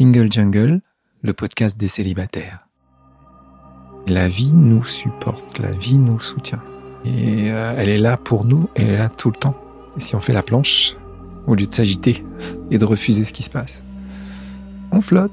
Single Jungle, le podcast des célibataires. La vie nous supporte, la vie nous soutient. Et euh, elle est là pour nous, elle est là tout le temps. Si on fait la planche, au lieu de s'agiter et de refuser ce qui se passe, on flotte.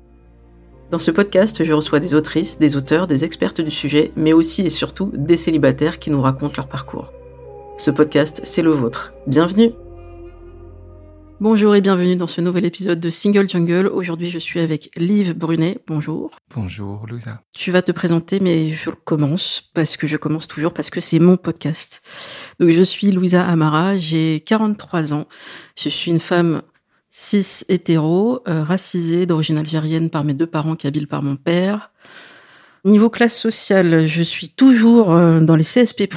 Dans ce podcast, je reçois des autrices, des auteurs, des expertes du sujet, mais aussi et surtout des célibataires qui nous racontent leur parcours. Ce podcast, c'est le vôtre. Bienvenue Bonjour et bienvenue dans ce nouvel épisode de Single Jungle. Aujourd'hui, je suis avec Liv Brunet. Bonjour. Bonjour, Louisa. Tu vas te présenter, mais je commence parce que je commence toujours parce que c'est mon podcast. Donc, je suis Louisa Amara, j'ai 43 ans. Je suis une femme Six hétéros, euh, racisés, d'origine algérienne par mes deux parents, kabyles par mon père. Niveau classe sociale, je suis toujours euh, dans les CSP+,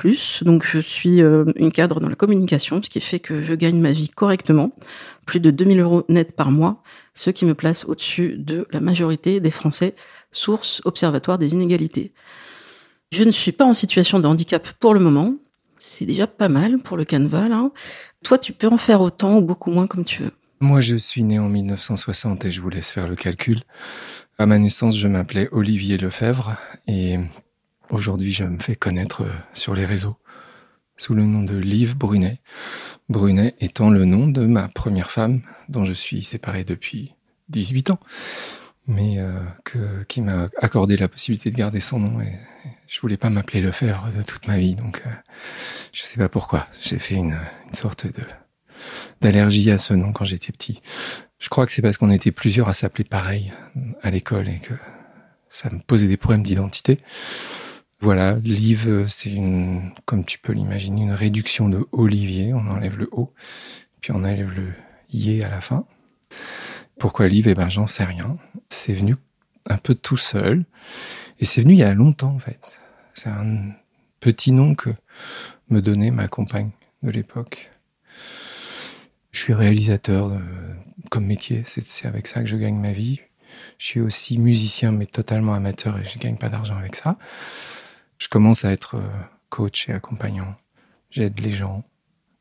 donc je suis euh, une cadre dans la communication, ce qui fait que je gagne ma vie correctement, plus de 2000 euros net par mois, ce qui me place au-dessus de la majorité des Français, source observatoire des inégalités. Je ne suis pas en situation de handicap pour le moment, c'est déjà pas mal pour le canevas. Toi, tu peux en faire autant ou beaucoup moins comme tu veux. Moi, je suis né en 1960 et je vous laisse faire le calcul. À ma naissance, je m'appelais Olivier Lefebvre et aujourd'hui, je me fais connaître sur les réseaux sous le nom de Liv Brunet. Brunet étant le nom de ma première femme dont je suis séparé depuis 18 ans, mais euh, qui m'a accordé la possibilité de garder son nom et, je voulais pas m'appeler Lefebvre de toute ma vie, donc euh, je sais pas pourquoi. J'ai fait une sorte de d'allergie à ce nom quand j'étais petit. Je crois que c'est parce qu'on était plusieurs à s'appeler pareil à l'école et que ça me posait des problèmes d'identité. Voilà, Liv, c'est une, comme tu peux l'imaginer, une réduction de Olivier. On enlève le O, puis on enlève le Yé à la fin. Pourquoi Liv Eh ben, j'en sais rien. C'est venu un peu tout seul. Et c'est venu il y a longtemps, en fait. C'est un petit nom que me donnait ma compagne de l'époque. Je suis réalisateur euh, comme métier, c'est avec ça que je gagne ma vie. Je suis aussi musicien, mais totalement amateur et je gagne pas d'argent avec ça. Je commence à être euh, coach et accompagnant. J'aide les gens.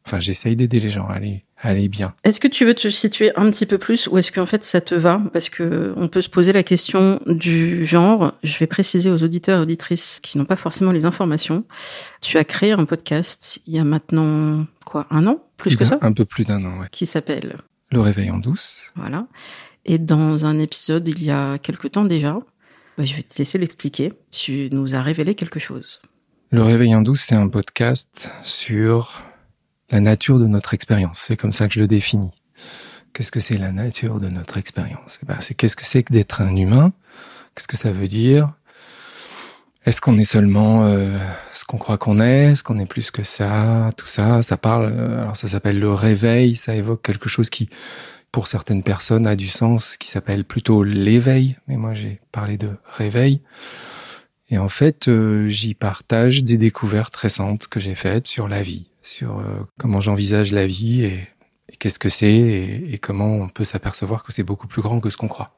Enfin, j'essaye d'aider les gens à aller, à aller bien. Est-ce que tu veux te situer un petit peu plus ou est-ce qu'en fait ça te va? Parce que on peut se poser la question du genre. Je vais préciser aux auditeurs et auditrices qui n'ont pas forcément les informations. Tu as créé un podcast il y a maintenant quoi un an? Plus que ça Un peu plus d'un an, ouais. Qui s'appelle Le réveil en douce. Voilà. Et dans un épisode il y a quelque temps déjà, bah, je vais te laisser l'expliquer. Tu nous as révélé quelque chose. Le réveil en douce, c'est un podcast sur la nature de notre expérience. C'est comme ça que je le définis. Qu'est-ce que c'est la nature de notre expérience? Eh ben, C'est qu'est-ce que c'est que d'être un humain? Qu'est-ce que ça veut dire? Est-ce qu'on est seulement euh, ce qu'on croit qu'on est? Est-ce qu'on est plus que ça? Tout ça, ça parle. Euh, alors ça s'appelle le réveil. Ça évoque quelque chose qui, pour certaines personnes, a du sens, qui s'appelle plutôt l'éveil. Mais moi, j'ai parlé de réveil. Et en fait, euh, j'y partage des découvertes récentes que j'ai faites sur la vie, sur euh, comment j'envisage la vie et, qu'est-ce que c'est et, comment on peut s'apercevoir que c'est beaucoup plus grand que ce qu'on croit.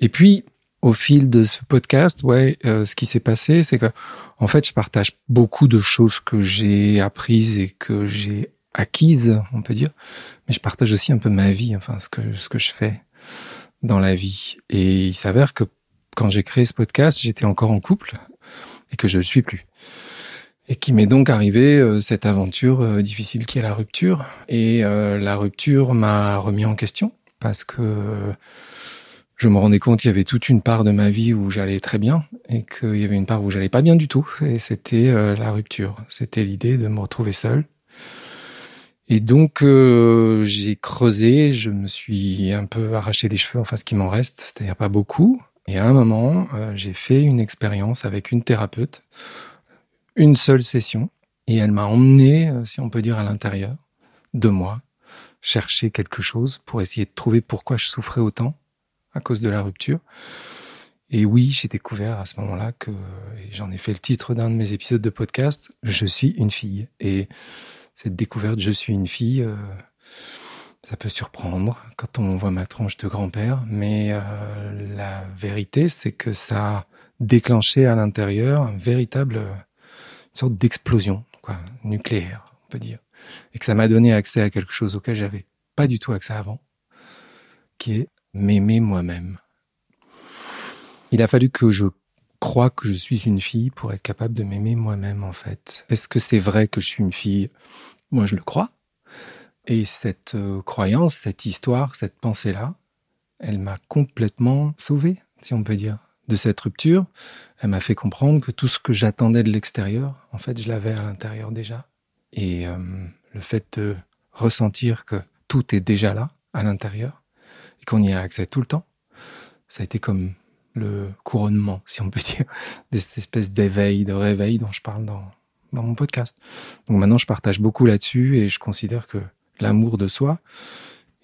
Et puis, au fil de ce podcast, ouais, euh, ce qui s'est passé, c'est que, en fait, je partage beaucoup de choses que j'ai apprises et que j'ai acquises, on peut dire, mais je partage aussi un peu ma vie, enfin, ce que ce que je fais dans la vie. Et il s'avère que quand j'ai créé ce podcast, j'étais encore en couple et que je ne suis plus. Et qui m'est donc arrivé euh, cette aventure euh, difficile qui est la rupture. Et euh, la rupture m'a remis en question parce que je me rendais compte qu'il y avait toute une part de ma vie où j'allais très bien et qu'il y avait une part où j'allais pas bien du tout. Et c'était la rupture. C'était l'idée de me retrouver seul. Et donc j'ai creusé, je me suis un peu arraché les cheveux, enfin ce qui m'en reste, c'est-à-dire pas beaucoup, Et à un moment, euh, j'ai fait une expérience avec une thérapeute, une seule session, et elle m'a emmené, euh, si on peut dire, à l'intérieur de moi, chercher quelque chose pour essayer de trouver pourquoi je souffrais autant à cause de la rupture. Et oui, j'ai découvert à ce moment-là que, et j'en ai fait le titre d'un de mes épisodes de podcast, je suis une fille. Et cette découverte, je suis une fille, euh, ça peut surprendre quand on voit ma tranche de grand-père, mais euh, la vérité, c'est que ça a déclenché à l'intérieur une véritable une sorte d'explosion, quoi, nucléaire, on peut dire, et que ça m'a donné accès à quelque chose auquel j'avais pas du tout accès avant, qui est m'aimer moi-même. Il a fallu que je crois que je suis une fille pour être capable de m'aimer moi-même, en fait. Est-ce que c'est vrai que je suis une fille? Moi, je le crois. Et cette euh, croyance, cette histoire, cette pensée-là, elle m'a complètement sauvé, si on peut dire, de cette rupture. Elle m'a fait comprendre que tout ce que j'attendais de l'extérieur, en fait, je l'avais à l'intérieur déjà. Et euh, le fait de ressentir que tout est déjà là, à l'intérieur, et qu'on y a accès tout le temps, ça a été comme le couronnement, si on peut dire, de cette espèce d'éveil, de réveil dont je parle dans, dans mon podcast. Donc maintenant, je partage beaucoup là-dessus et je considère que l'amour de soi,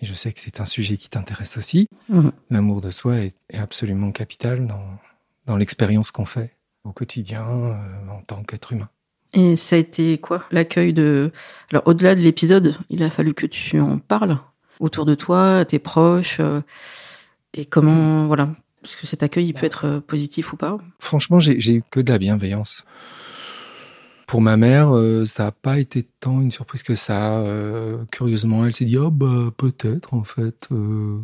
et je sais que c'est un sujet qui t'intéresse aussi, Mhm. l'amour de soi est, est absolument capital dans, dans l'expérience qu'on fait au quotidien euh, en tant qu'être humain. Et ça a été quoi l'accueil de... Alors au-delà de l'épisode, il a fallu que tu en parles autour de toi, à tes proches, euh, et comment... Voilà. Parce que cet accueil, il peut être euh, positif ou pas? Franchement, j'ai eu que de la bienveillance. Pour ma mère, euh, ça n'a pas été tant une surprise que ça. Euh, curieusement, elle s'est dit oh bah peut-être en fait, euh,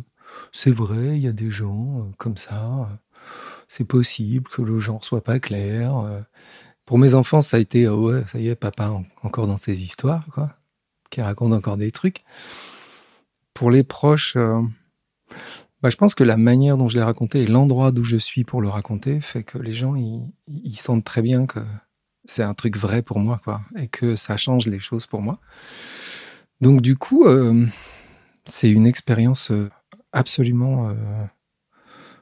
c'est vrai, il y a des gens comme ça. C'est possible que le genre soit pas clair. Pour mes enfants, ça a été oh ouais, ça y est, papa en- encore dans ses histoires quoi, qui raconte encore des trucs. Pour les proches. euh, bah, je pense que la manière dont je l'ai raconté et l'endroit d'où je suis pour le raconter fait que les gens ils, sentent très bien que c'est un truc vrai pour moi et que ça change les choses pour moi. Donc du coup, euh, c'est une expérience euh, absolument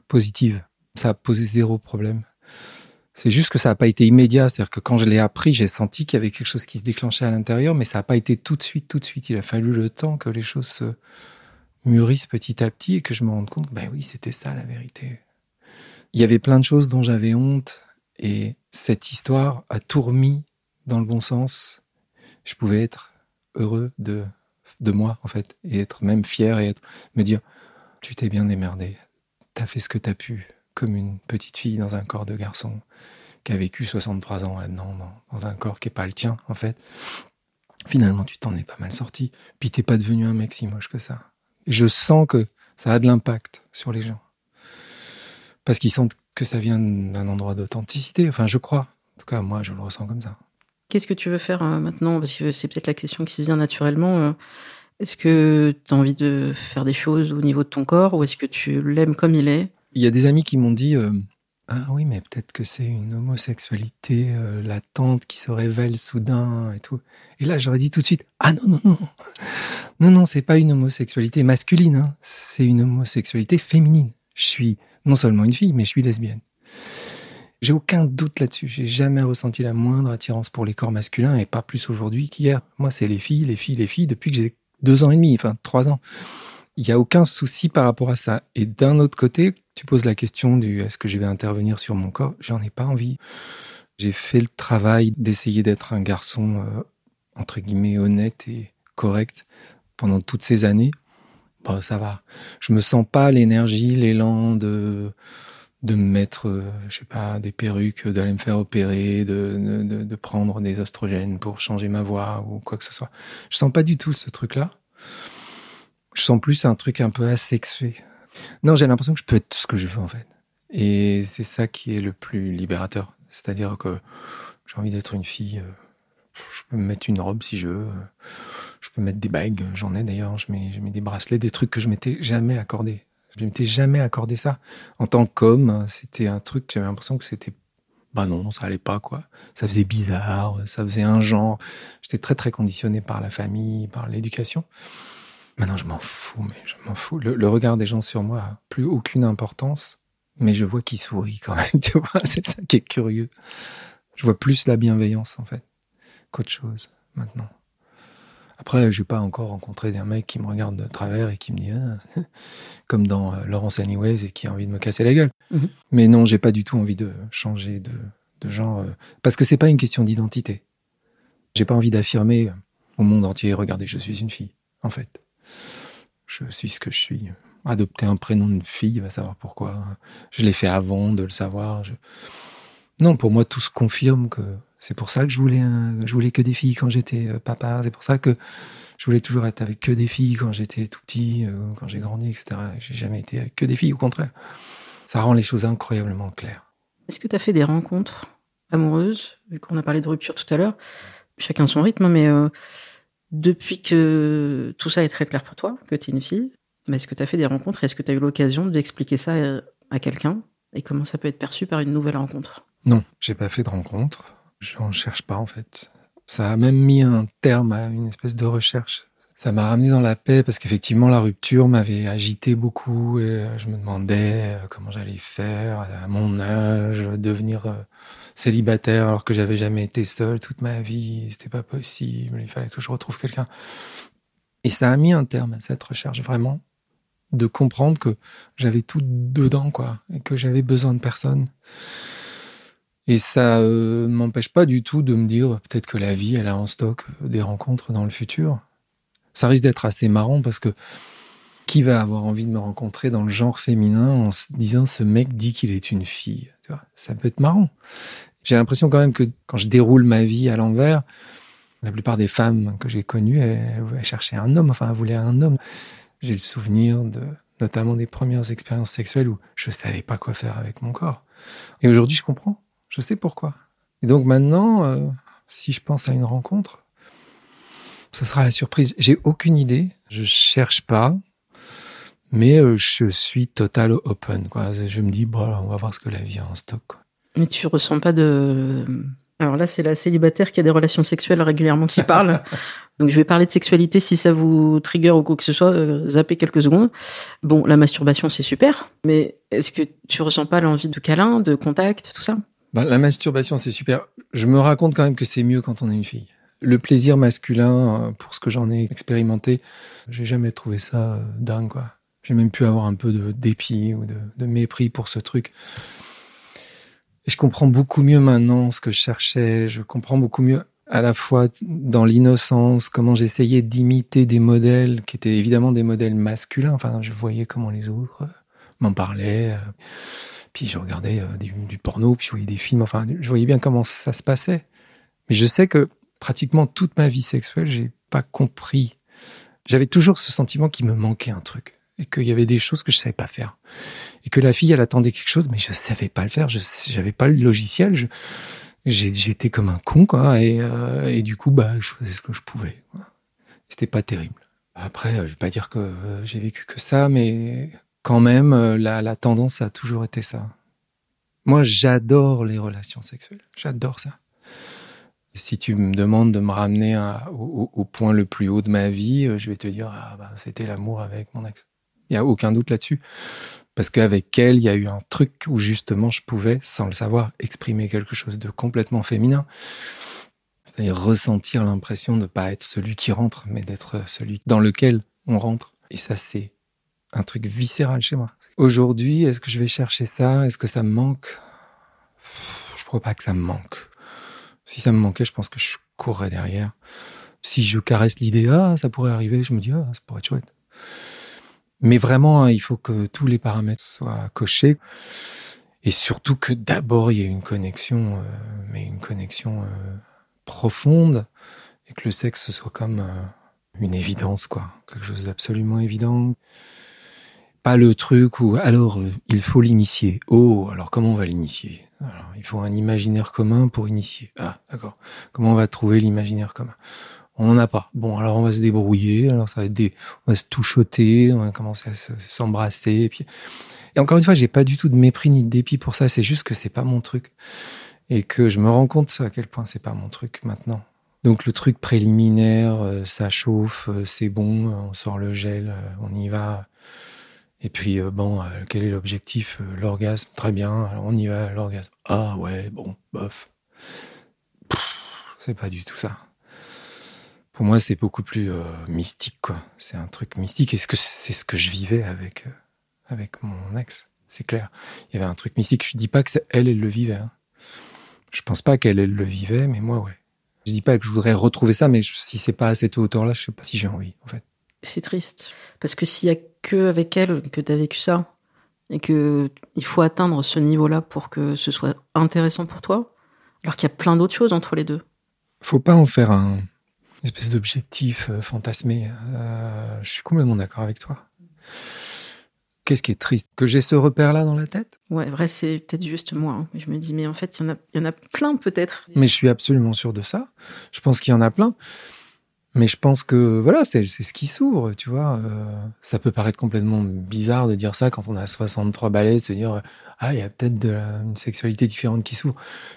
positive. Ça a posé zéro problème. C'est juste que ça n'a pas été immédiat, c'est-à-dire que quand je l'ai appris, j'ai senti qu'il y avait quelque chose qui se déclenchait à l'intérieur, mais ça n'a pas été tout de suite, tout de suite. Il a fallu le temps que les choses se mûrissent petit à petit et que je me rende compte ben oui, c'était ça la vérité. Il y avait plein de choses dont j'avais honte et cette histoire a tout remis dans le bon sens. Je pouvais être heureux de, de moi, en fait, et être même fier et être, me dire, tu t'es bien démerdé, t'as fait ce que t'as pu, comme une petite fille dans un corps de garçon qui a vécu 63 ans là-dedans, dans, un corps qui est pas le tien, en fait. Finalement, tu t'en es pas mal sorti. Puis t'es pas devenu un mec si moche que ça. Je sens que ça a de l'impact sur les gens. Parce qu'ils sentent que ça vient d'un endroit d'authenticité. Enfin, je crois. En tout cas, moi, je le ressens comme ça. Qu'est-ce que tu veux faire euh, maintenant? C'est peut-être la question qui se vient naturellement. euh, Est-ce que tu as envie de faire des choses au niveau de ton corps? Ou est-ce que tu l'aimes comme il est? Il y a des amis qui m'ont dit euh, Ah oui, mais peut-être que c'est une homosexualité euh, latente qui se révèle soudain et tout. Et là, j'aurais dit tout de suite Ah non, non, non. Non, non, c'est pas une homosexualité masculine. hein. C'est une homosexualité féminine. Je suis non seulement une fille, mais je suis lesbienne. J'ai aucun doute là-dessus. J'ai jamais ressenti la moindre attirance pour les corps masculins et pas plus aujourd'hui qu'hier. Moi, c'est les filles, les filles, les filles depuis que j'ai deux ans et demi, enfin trois ans. Il n'y a aucun souci par rapport à ça. Et d'un autre côté, tu poses la question du est-ce que je vais intervenir sur mon corps? J'en ai pas envie. J'ai fait le travail d'essayer d'être un garçon, euh, entre guillemets, honnête et correct pendant toutes ces années. Bon, ça va. Je me sens pas l'énergie, l'élan de de me mettre, euh, je sais pas, des perruques, d'aller me faire opérer, de, de, de prendre des oestrogènes pour changer ma voix ou quoi que ce soit. Je sens pas du tout ce truc-là. Je sens plus un truc un peu asexué. Non, j'ai l'impression que je peux être tout ce que je veux en fait. Et c'est ça qui est le plus libérateur. C'est-à-dire que j'ai envie d'être une fille. euh, Je peux me mettre une robe si je veux. Je peux mettre des bagues. J'en ai d'ailleurs. Je mets, des bracelets, des trucs que je m'étais jamais accordé. Je m'étais jamais accordé ça. En tant qu'homme, c'était un truc, j'avais l'impression que c'était. Bah non, ça allait pas quoi. Ça faisait bizarre, ça faisait un genre. J'étais très très conditionné par la famille, par l'éducation. Maintenant, je m'en fous, mais je m'en fous. Le, le regard des gens sur moi a plus aucune importance. mais je vois qu'il sourit quand même, tu vois, c'est ça qui est curieux. Je vois plus la bienveillance, en fait, qu'autre chose, maintenant. Après, je n'ai pas encore rencontré des mecs qui me regardent de travers et qui me disent, ah, comme dans euh, Laurence Anyways, et qui a envie de me casser la gueule. Mhm. Mais non, j'ai pas du tout envie de changer de, de genre, euh, parce que c'est pas une question d'identité. J'ai pas envie d'affirmer au monde entier, regardez, je suis une fille, en fait. Je suis ce que je suis. Adopter un prénom de fille, va savoir pourquoi. Je l'ai fait avant de le savoir. Non, pour moi, tout se confirme que c'est pour ça que je voulais, je voulais que des filles quand j'étais euh, papa. C'est pour ça que je voulais toujours être avec que des filles quand j'étais tout petit, euh, quand j'ai grandi, etc. J'ai jamais été avec que des filles, au contraire. Ça rend les choses incroyablement claires. Est-ce que tu as fait des rencontres amoureuses, vu qu'on a parlé de rupture tout à l'heure Chacun son rythme, hein, mais euh, depuis que tout ça est très clair pour toi, que tu es une fille, mais est-ce que tu as fait des rencontres? Est-ce que tu as eu l'occasion d'expliquer ça euh, à quelqu'un? Et comment ça peut être perçu par une nouvelle rencontre? Non, j'ai pas fait de rencontre. Je n'en cherche pas en fait. Ça a même mis un terme à une espèce de recherche. Ça m'a ramené dans la paix parce qu'effectivement la rupture m'avait agité beaucoup et euh, je me demandais euh, comment j'allais faire à mon âge, devenir célibataire alors que j'avais jamais été seul toute ma vie, c'était pas possible, il fallait que je retrouve quelqu'un. Et ça a mis un terme à cette recherche vraiment de comprendre que j'avais tout dedans quoi et que j'avais besoin de personne. Et ça euh, ne m'empêche pas du tout de me dire peut-être que la vie, elle a en stock euh, des rencontres dans le futur. Ça risque d'être assez marrant parce que qui va avoir envie de me rencontrer dans le genre féminin en se disant ce mec dit qu'il est une fille? Ça peut être marrant. J'ai l'impression quand même que quand je déroule ma vie à l'envers, la plupart des femmes que j'ai connues, elles, cherchaient un homme, enfin elles voulaient un homme. J'ai le souvenir de notamment des premières expériences sexuelles où je savais pas quoi faire avec mon corps. Et aujourd'hui, je comprends. Je sais pourquoi. Et donc maintenant, euh, si je pense à une rencontre, ce sera la surprise. J'ai aucune idée. Je cherche pas. Mais euh, je suis total open. Quoi. Je me dis, bon, on va voir ce que la vie a en stock. Quoi. Mais tu ressens pas de. Alors là, c'est la célibataire qui a des relations sexuelles régulièrement qui parle. Donc je vais parler de sexualité si ça vous trigger ou quoi que ce soit, euh, zappez quelques secondes. Bon, la masturbation c'est super, mais est-ce que tu ressens pas l'envie de câlin, de contact, tout ça? Ben, la masturbation, c'est super. Je me raconte quand même que c'est mieux quand on est une fille. Le plaisir masculin, euh, pour ce que j'en ai expérimenté, j'ai jamais trouvé ça euh, dingue, quoi. J'ai même pu avoir un peu de dépit ou de, mépris pour ce truc. Et je comprends beaucoup mieux maintenant ce que je cherchais. Je comprends beaucoup mieux à la fois dans l'innocence, comment j'essayais d'imiter des modèles qui étaient évidemment des modèles masculins. Enfin, je voyais comment les autres euh, m'en parlaient. euh, Puis je regardais euh, du, du porno, puis je voyais des films. Enfin, je voyais bien comment ça se passait. Mais je sais que pratiquement toute ma vie sexuelle, j'ai pas compris. J'avais toujours ce sentiment qu'il me manquait un truc et qu'il y avait des choses que je savais pas faire. Et que la fille elle attendait quelque chose mais je savais pas le faire. Je j'avais pas le logiciel. J'étais comme un con quoi. Et, euh, et du coup bah je faisais ce que je pouvais. C'était pas terrible. Après euh, je vais pas dire que euh, j'ai vécu que ça mais quand même la, tendance a toujours été ça. Moi j'adore les relations sexuelles. J'adore ça. Si tu me demandes de me ramener au, point le plus haut de ma vie, je vais te dire ah bah, c'était l'amour avec mon ex. A aucun doute là-dessus, parce qu'avec elle, il y a eu un truc où justement je pouvais, sans le savoir, exprimer quelque chose de complètement féminin, c'est-à-dire ressentir l'impression de ne pas être celui qui rentre, mais d'être celui dans lequel on rentre. Et ça, c'est un truc viscéral chez moi. Aujourd'hui, est-ce que je vais chercher ça? Est-ce que ça me manque? Je crois pas que ça me manque. Si ça me manquait, je pense que je courrais derrière. Si je caresse l'idée, ah, ça pourrait arriver, je me dis, ah, ça pourrait être chouette. Mais vraiment, hein, il faut que tous les paramètres soient cochés. Et surtout que d'abord, il y ait une connexion, euh, mais une connexion euh, profonde. Et que le sexe, soit comme euh, une évidence, quoi. Quelque chose d'absolument évident. Pas le truc où, alors, il faut l'initier. Oh, alors comment on va l'initier? Il faut un imaginaire commun pour initier. Ah, d'accord. Comment on va trouver l'imaginaire commun? On n'en a pas. Bon, alors on va se débrouiller. Alors ça va être des, on va se touchoter, on va commencer à se- s'embrasser. Et puis, et encore une fois, j'ai pas du tout de mépris ni de dépit pour ça. C'est juste que c'est pas mon truc et que je me rends compte à quel point c'est pas mon truc maintenant. Donc le truc préliminaire, euh, ça chauffe, euh, c'est bon, on sort le gel, euh, on y va. Et puis, bon, quel est l'objectif L'orgasme, très bien, on y va, l'orgasme. Ah ouais, bon, bof. C'est pas du tout ça. Pour moi, c'est beaucoup plus euh, mystique, quoi. C'est un truc mystique. Et ce que c'est ce que je vivais avec, euh, avec mon ex. C'est clair. Il y avait un truc mystique. Je dis pas que c'est elle, elle le vivait. hein. Je pense pas qu'elle, elle le vivait, mais moi, ouais. Je dis pas que je voudrais retrouver ça, mais je- si c'est pas à cette hauteur-là, je sais pas si j'ai envie, en fait. C'est triste. Parce que s'il y a que avec elle que tu as vécu ça, et que il faut atteindre ce niveau-là pour que ce soit intéressant pour toi, alors qu'il y a plein d'autres choses entre les deux. Faut pas en faire un une espèce d'objectif euh, fantasmé. Euh, je suis complètement d'accord avec toi. Qu'est-ce qui est triste? Que j'ai ce repère-là dans la tête? Ouais, vrai, c'est peut-être juste moi. hein. Je me dis, mais en fait, il y en a, il y en a plein peut-être. Mais je suis absolument sûr de ça. Je pense qu'il y en a plein. Mais je pense que voilà, c'est ce qui s'ouvre, tu vois. Euh, ça peut paraître complètement bizarre de dire ça quand on a 63 balais, de se dire ah il y a peut-être une sexualité différente qui s'ouvre.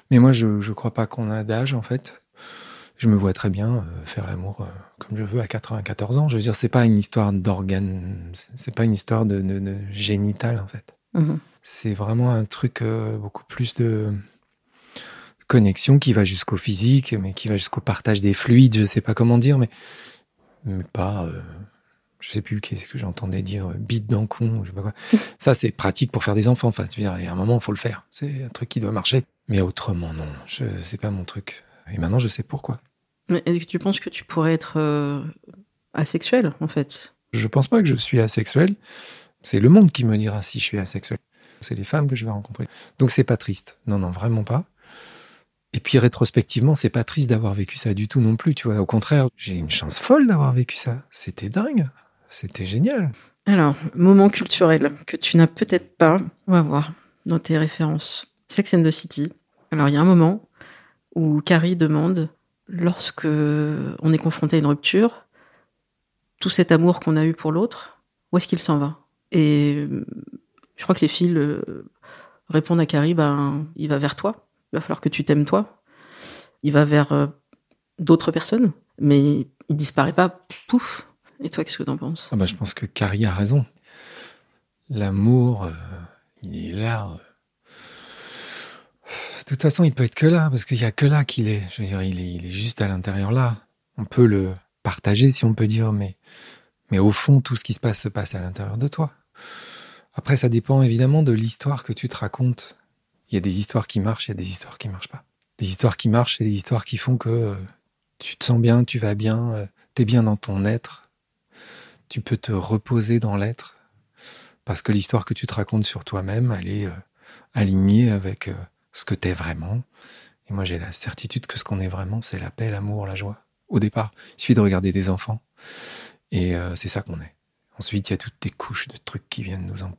Mais moi je je crois pas qu'on a d'âge en fait. Je me vois très bien euh, faire l'amour euh, comme je veux à 94 ans. Je veux dire c'est pas une histoire d'organes, c'est pas une histoire de, de, de génital en fait. Mhm. C'est vraiment un truc euh, beaucoup plus de connexion qui va jusqu'au physique, mais qui va jusqu'au partage des fluides, je sais pas comment dire, mais, mais pas, euh, je sais plus qu'est-ce que j'entendais dire, bite dans le con, je sais pas quoi. Ça, c'est pratique pour faire des enfants, enfin, tu veux dire, il y a un moment, faut le faire. C'est un truc qui doit marcher. Mais autrement, non, je, c'est pas mon truc. Et maintenant, je sais pourquoi. Mais est-ce que tu penses que tu pourrais être euh, asexuel, en fait? Je pense pas que je suis asexuel. C'est le monde qui me dira si je suis asexuel. C'est les femmes que je vais rencontrer. Donc c'est pas triste. Non, non, vraiment pas. Et puis rétrospectivement, c'est pas triste d'avoir vécu ça du tout non plus. Tu vois, au contraire, j'ai une chance folle d'avoir vécu ça. C'était dingue. C'était génial. Alors, moment culturel que tu n'as peut-être pas, on va voir, dans tes références. Sex and the City. Alors, il y a un moment où Carrie demande, lorsque on est confronté à une rupture, tout cet amour qu'on a eu pour l'autre, où est-ce qu'il s'en va? Et je crois que les filles euh, répondent à Carrie, ben, il va vers toi. Il va falloir que tu t'aimes toi. Il va vers euh, d'autres personnes, mais il disparaît pas, pouf. Et toi, qu'est-ce que t'en penses? Ah bah, je pense que Carrie a raison. L'amour, euh, il est là. Toute façon, il peut être que là, parce qu'il y a que là qu'il est. Je veux dire, il est, juste à l'intérieur là. On peut le partager, si on peut dire, mais, mais au fond, tout ce qui se passe se passe à l'intérieur de toi. Après, ça dépend évidemment de l'histoire que tu te racontes. Il y a des histoires qui marchent, il y a des histoires qui marchent pas. Les histoires qui marchent, c'est les histoires qui font que euh, tu te sens bien, tu vas bien, euh, t'es bien dans ton être, tu peux te reposer dans l'être parce que l'histoire que tu te racontes sur toi-même, elle est euh, alignée avec ce que t'es vraiment. Et moi, j'ai la certitude que ce qu'on est vraiment, c'est la paix, l'amour, la joie. Au départ, il suffit de regarder des enfants et euh, c'est ça qu'on est. Ensuite, il y a toutes des couches de trucs qui viennent nous en...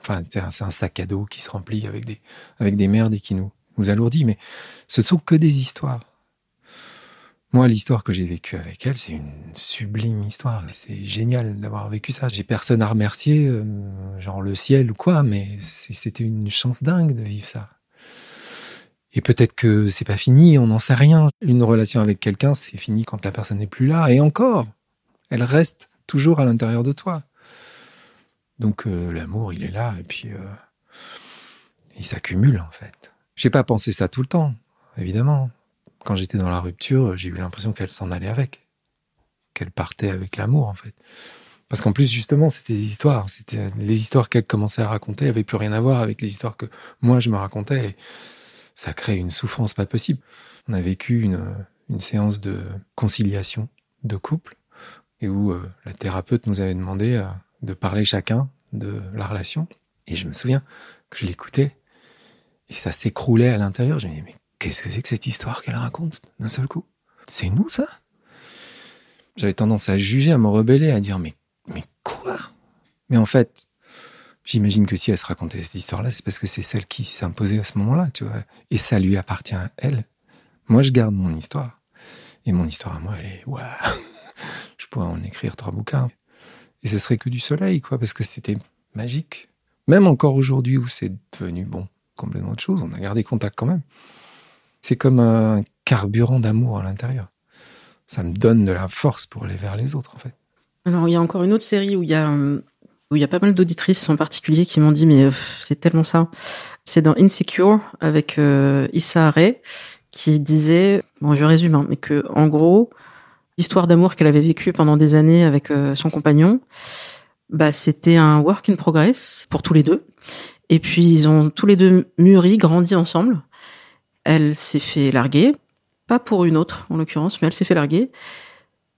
Enfin, c'est un, sac à dos qui se remplit avec des, avec des merdes et qui nous, nous alourdit. Mais ce ne sont que des histoires. Moi, l'histoire que j'ai vécue avec elle, c'est une sublime histoire. C'est génial d'avoir vécu ça. J'ai personne à remercier, euh, genre le ciel ou quoi, mais c'était une chance dingue de vivre ça. Et peut-être que c'est pas fini, on n'en sait rien. Une relation avec quelqu'un, c'est fini quand la personne n'est plus là. Et encore, elle reste toujours à l'intérieur de toi. Donc euh, l'amour, il est là, et puis euh, il s'accumule en fait. J'ai pas pensé ça tout le temps, évidemment quand j'étais dans la rupture, j'ai eu l'impression qu'elle s'en allait avec. Qu'elle partait avec l'amour, en fait. Parce qu'en plus, justement, c'était des histoires. C'était les histoires qu'elle commençait à raconter n'avaient plus rien à voir avec les histoires que moi, je me racontais. Ça crée une souffrance pas possible. On a vécu une, séance de conciliation de couple et où euh, la thérapeute nous avait demandé euh, de parler chacun de la relation. Et je me souviens que je l'écoutais et ça s'écroulait à l'intérieur. Je me disais, mais qu'est-ce que c'est que cette histoire qu'elle raconte d'un seul coup? C'est nous, ça? J'avais tendance à juger, à me rebeller, à dire, mais, mais quoi? Mais en fait, j'imagine que si elle se racontait cette histoire-là, c'est parce que c'est celle qui s'imposait à ce moment-là, tu vois. Et ça lui appartient à elle. Moi, je garde mon histoire. Et mon histoire à moi, elle est, waouh Je pourrais en écrire trois bouquins. Et ce serait que du soleil, quoi, parce que c'était magique. Même encore aujourd'hui où c'est devenu, bon, complètement autre chose, on a gardé contact quand même. C'est comme un carburant d'amour à l'intérieur. Ça me donne de la force pour aller vers les autres, en fait. Alors, il y a encore une autre série où il y a euh, Il y a pas mal d'auditrices en particulier qui m'ont dit mais c'est tellement ça. C'est dans Insecure avec euh, Issa Rae qui disait, bon je résume, hein, mais que en gros, l'histoire d'amour qu'elle avait vécue pendant des années avec euh, son compagnon, bah c'était un work in progress pour tous les deux. Et puis ils ont tous les deux mûri, grandi ensemble. Elle s'est fait larguer, pas pour une autre en l'occurrence, mais elle s'est fait larguer.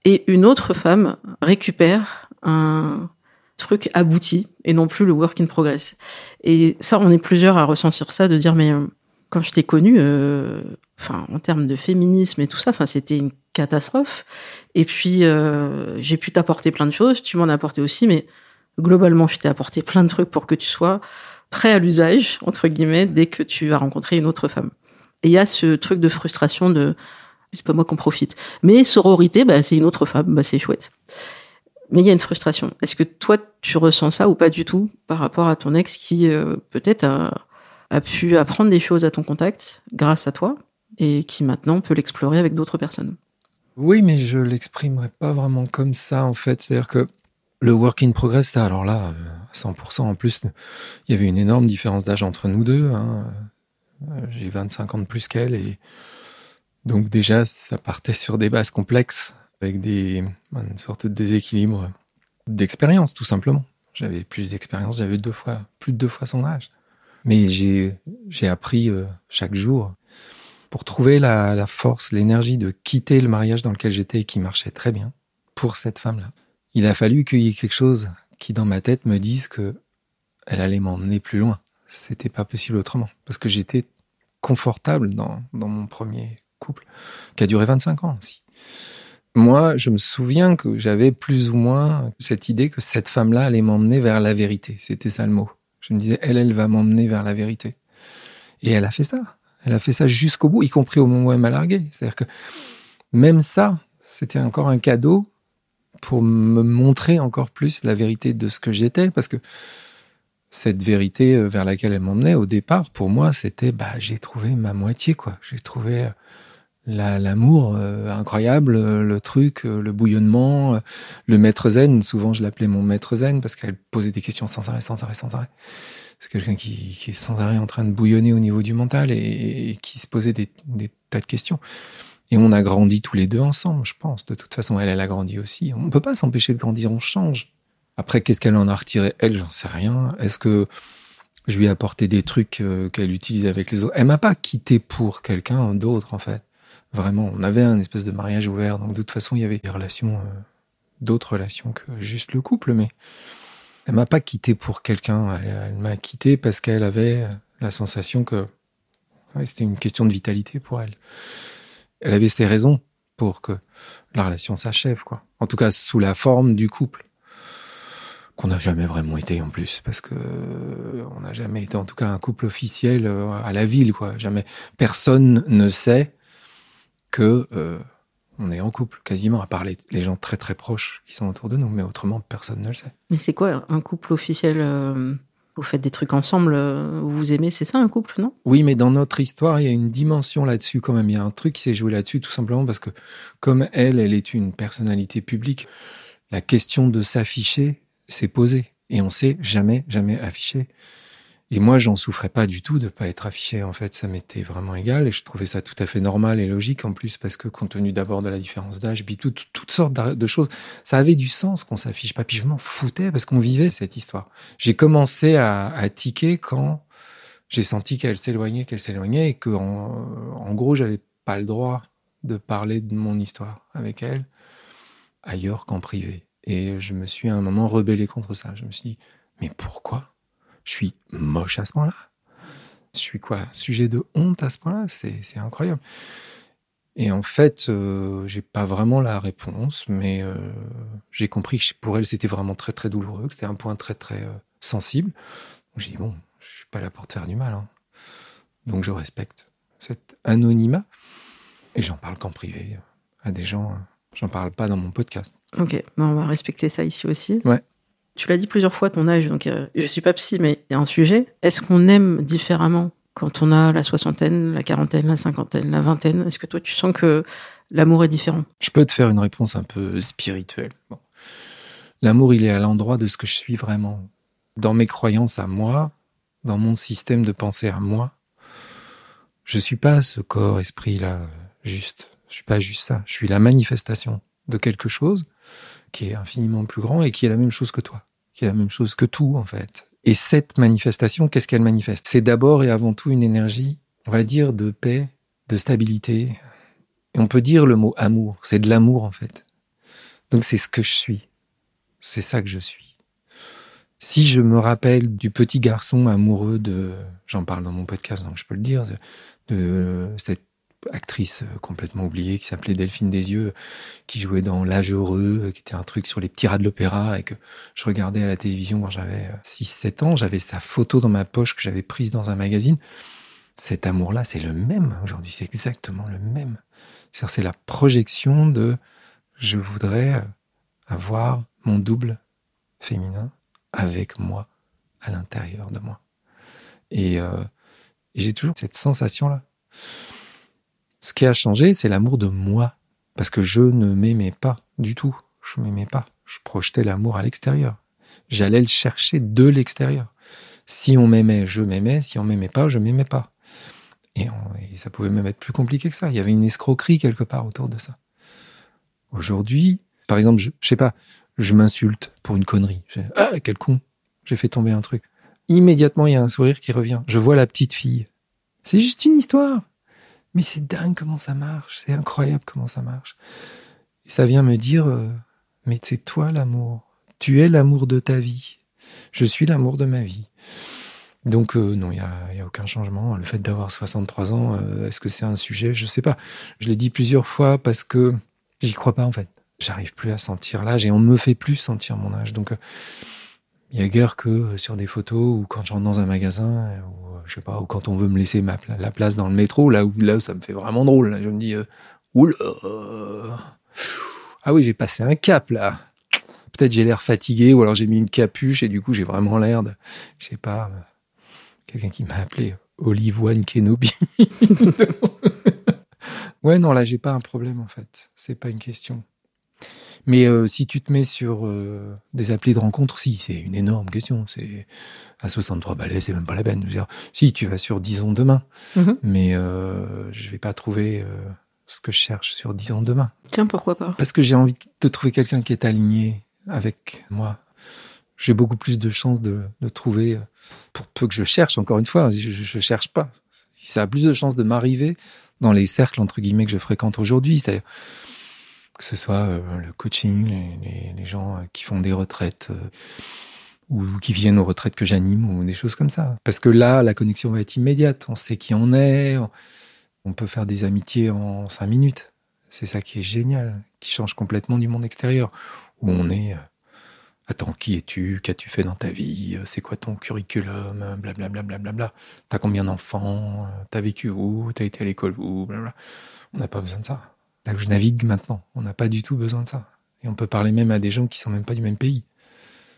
Et une autre femme récupère un truc abouti et non plus le work in progress. Et ça, on est plusieurs à ressentir ça, de dire mais euh, quand je t'ai connue, euh, enfin en termes de féminisme et tout ça, enfin c'était une catastrophe. Et puis euh, j'ai pu t'apporter plein de choses, tu m'en as apporté aussi, mais globalement je t'ai apporté plein de trucs pour que tu sois prêt à l'usage entre guillemets dès que tu as rencontré une autre femme. Et il y a ce truc de frustration de c'est pas moi qu'on profite. Mais sororité, bah, c'est une autre femme, bah, c'est chouette. Mais il y a une frustration. Est-ce que toi, tu ressens ça ou pas du tout par rapport à ton ex qui euh, peut-être a, pu apprendre des choses à ton contact grâce à toi et qui maintenant peut l'explorer avec d'autres personnes? Oui, mais je l'exprimerai pas vraiment comme ça en fait. C'est-à-dire que le work in progress, ça, alors là, 100% en plus, il y avait une énorme différence d'âge entre nous deux. Hein. Euh, j'ai 25 ans de plus qu'elle et donc déjà, ça partait sur des bases complexes avec des, une sorte de déséquilibre d'expérience, tout simplement. J'avais plus d'expérience, j'avais deux fois, plus de deux fois son âge. Mais j'ai, j'ai appris euh, chaque jour pour trouver la, la force, l'énergie de quitter le mariage dans lequel j'étais et qui marchait très bien pour cette femme-là. Il a fallu qu'il y ait quelque chose qui, dans ma tête, me dise que elle allait m'emmener plus loin. C'était pas possible autrement. Parce que j'étais confortable dans, dans mon premier couple, qui a duré 25 ans aussi. Moi, je me souviens que j'avais plus ou moins cette idée que cette femme-là allait m'emmener vers la vérité. C'était ça le mot. Je me disais, elle, elle va m'emmener vers la vérité. Et elle a fait ça. Elle a fait ça jusqu'au bout, y compris au moment où elle m'a largué. C'est-à-dire que même ça, c'était encore un cadeau pour me montrer encore plus la vérité de ce que j'étais, parce que cette vérité euh, vers laquelle elle m'emmenait au départ, pour moi, c'était bah j'ai trouvé ma moitié quoi. J'ai trouvé euh, l'amour euh, incroyable, euh, le truc, euh, le bouillonnement, le maître zen. Souvent, je l'appelais mon maître zen parce qu'elle posait des questions sans arrêt, sans arrêt, sans arrêt. C'est quelqu'un qui, qui, est sans arrêt en train de bouillonner au niveau du mental et, et qui se posait des, des, tas de questions. Et on a grandi tous les deux ensemble, je pense. De toute façon, elle, elle a grandi aussi. On ne peut pas s'empêcher de grandir, on change. Après, qu'est-ce qu'elle en a retiré? Elle, j'en sais rien. Est-ce que je lui ai apporté des trucs qu'elle utilise avec les autres? Elle m'a pas quitté pour quelqu'un d'autre, en fait. Vraiment, on avait un espèce de mariage ouvert, donc de toute façon, il y avait des relations, euh, d'autres relations que juste le couple, mais elle m'a pas quitté pour quelqu'un, elle, m'a quitté parce qu'elle avait la sensation que c'était une question de vitalité pour elle. Elle avait ses raisons pour que la relation s'achève, quoi. En tout cas, sous la forme du couple qu'on n'a jamais vraiment été en plus, parce que on n'a jamais été en tout cas un couple officiel euh, à la ville, quoi. Jamais personne ne sait que euh, on est en couple, quasiment, à part les, gens très très proches qui sont autour de nous, mais autrement, personne ne le sait. Mais c'est quoi un couple officiel euh, Vous faites des trucs ensemble, euh, vous vous aimez, c'est ça un couple, non? Oui, mais dans notre histoire, il y a une dimension là-dessus quand même. Il y a un truc qui s'est joué là-dessus, tout simplement parce que comme elle, elle est une personnalité publique, la question de s'afficher s'est posée. Et on s'est jamais, jamais affiché. Et moi, j'en souffrais pas du tout de pas être affiché. En fait, ça m'était vraiment égal et je trouvais ça tout à fait normal et logique en plus parce que compte tenu d'abord de la différence d'âge, puis tout, toutes sortes de choses, ça avait du sens qu'on s'affiche pas. Puis je m'en foutais parce qu'on vivait cette histoire. J'ai commencé à, à tiquer quand j'ai senti qu'elle s'éloignait, qu'elle s'éloignait et que en, en gros, j'avais pas le droit de parler de mon histoire avec elle ailleurs qu'en privé. Et je me suis à un moment rebellé contre ça. Je me suis dit, mais pourquoi? Je suis moche à ce point-là. Je suis quoi Sujet de honte à ce point-là? C'est incroyable. Et en fait, euh, j'ai pas vraiment la réponse, mais euh, j'ai compris que pour elle, c'était vraiment très très douloureux, que c'était un point très très euh, sensible. J'ai dit bon, je suis pas là pour te faire du mal, hein. donc je respecte cet anonymat et j'en parle qu'en privé à des gens. J'en parle pas dans mon podcast. Ok, ben on va respecter ça ici aussi. Ouais. Tu l'as dit plusieurs fois, ton âge, donc euh, je suis pas psy, mais il y a un sujet. Est-ce qu'on aime différemment quand on a la soixantaine, la quarantaine, la cinquantaine, la vingtaine? Est-ce que toi, tu sens que l'amour est différent? Je peux te faire une réponse un peu spirituelle. L'amour, il est à l'endroit de ce que je suis vraiment. Dans mes croyances à moi, dans mon système de pensée à moi, je suis pas ce corps, esprit là, juste. Je suis pas juste ça. Je suis la manifestation de quelque chose qui est infiniment plus grand et qui est la même chose que toi, qui est la même chose que tout en fait. Et cette manifestation, qu'est-ce qu'elle manifeste? C'est d'abord et avant tout une énergie, on va dire, de paix, de stabilité. Et on peut dire le mot amour, c'est de l'amour en fait. Donc c'est ce que je suis. C'est ça que je suis. Si je me rappelle du petit garçon amoureux de, j'en parle dans mon podcast, donc je peux le dire, de, de cette actrice complètement oubliée qui s'appelait Delphine Desieux, qui jouait dans L'âge heureux, qui était un truc sur les petits rats de l'opéra et que je regardais à la télévision quand j'avais 6-7 ans. J'avais sa photo dans ma poche que j'avais prise dans un magazine. Cet amour-là, c'est le même aujourd'hui, c'est exactement le même. C'est la projection de je voudrais avoir mon double féminin avec moi à l'intérieur de moi. Et, euh, et j'ai toujours cette sensation-là. Ce qui a changé, c'est l'amour de moi. Parce que je ne m'aimais pas du tout. Je m'aimais pas. Je projetais l'amour à l'extérieur. J'allais le chercher de l'extérieur. Si on m'aimait, je m'aimais. Si on m'aimait pas, je m'aimais pas. Et, ça pouvait même être plus compliqué que ça. Il y avait une escroquerie quelque part autour de ça. Aujourd'hui, par exemple, je, je sais pas, je m'insulte pour une connerie. Ah, quel con J'ai fait tomber un truc. Immédiatement, il y a un sourire qui revient. Je vois la petite fille. C'est juste une histoire. Mais c'est dingue comment ça marche, c'est incroyable comment ça marche. Et ça vient me dire, euh, mais c'est toi l'amour, tu es l'amour de ta vie, je suis l'amour de ma vie. Donc euh, non, il n'y a, aucun changement. Le fait d'avoir 63 ans, euh, est-ce que c'est un sujet? Je ne sais pas. Je l'ai dit plusieurs fois parce que j'y crois pas en fait. J'arrive plus à sentir l'âge et on me fait plus sentir mon âge. Donc il y a guère que sur des photos ou quand je rentre dans un magasin je sais pas, ou quand on veut me laisser la place dans le métro, là où là ça me fait vraiment drôle. Je me dis, euh, oula, ah oui, j'ai passé un cap là. Peut-être j'ai l'air fatigué, ou alors j'ai mis une capuche et du coup j'ai vraiment l'air de, je sais pas, euh, quelqu'un qui m'a appelé Olive One Kenobi. ouais, non, là j'ai pas un problème en fait. C'est pas une question. Mais euh, si tu te mets sur euh, des applis de rencontre, si, c'est une énorme question. C'est à 63 balais, c'est même pas la peine. dire, si tu vas sur Disons demain, mhm. mais euh, je vais pas trouver euh, ce que je cherche sur Disons demain. Tiens, pourquoi pas Parce que j'ai envie de trouver quelqu'un qui est aligné avec moi. J'ai beaucoup plus de chances de, de, trouver, pour peu que je cherche, encore une fois, je, je, cherche pas. Ça a plus de chances de m'arriver dans les cercles, entre guillemets, que je fréquente aujourd'hui. C'est-à-dire, que ce soit euh, le coaching, les, gens euh, qui font des retraites euh, ou qui viennent aux retraites que j'anime ou des choses comme ça. Parce que là, la connexion va être immédiate. On sait qui on est. On peut faire des amitiés en cinq minutes. C'est ça qui est génial, qui change complètement du monde extérieur, où on est Attends, qui es-tu? Qu'as-tu fait dans ta vie? C'est quoi ton curriculum? Blablabla. Bla, bla, bla, bla, T'as combien d'enfants? T'as vécu où? T'as été à l'école où? Blablabla. On n'a pas besoin de ça là où je navigue maintenant. On n'a pas du tout besoin de ça. Et on peut parler même à des gens qui sont même pas du même pays.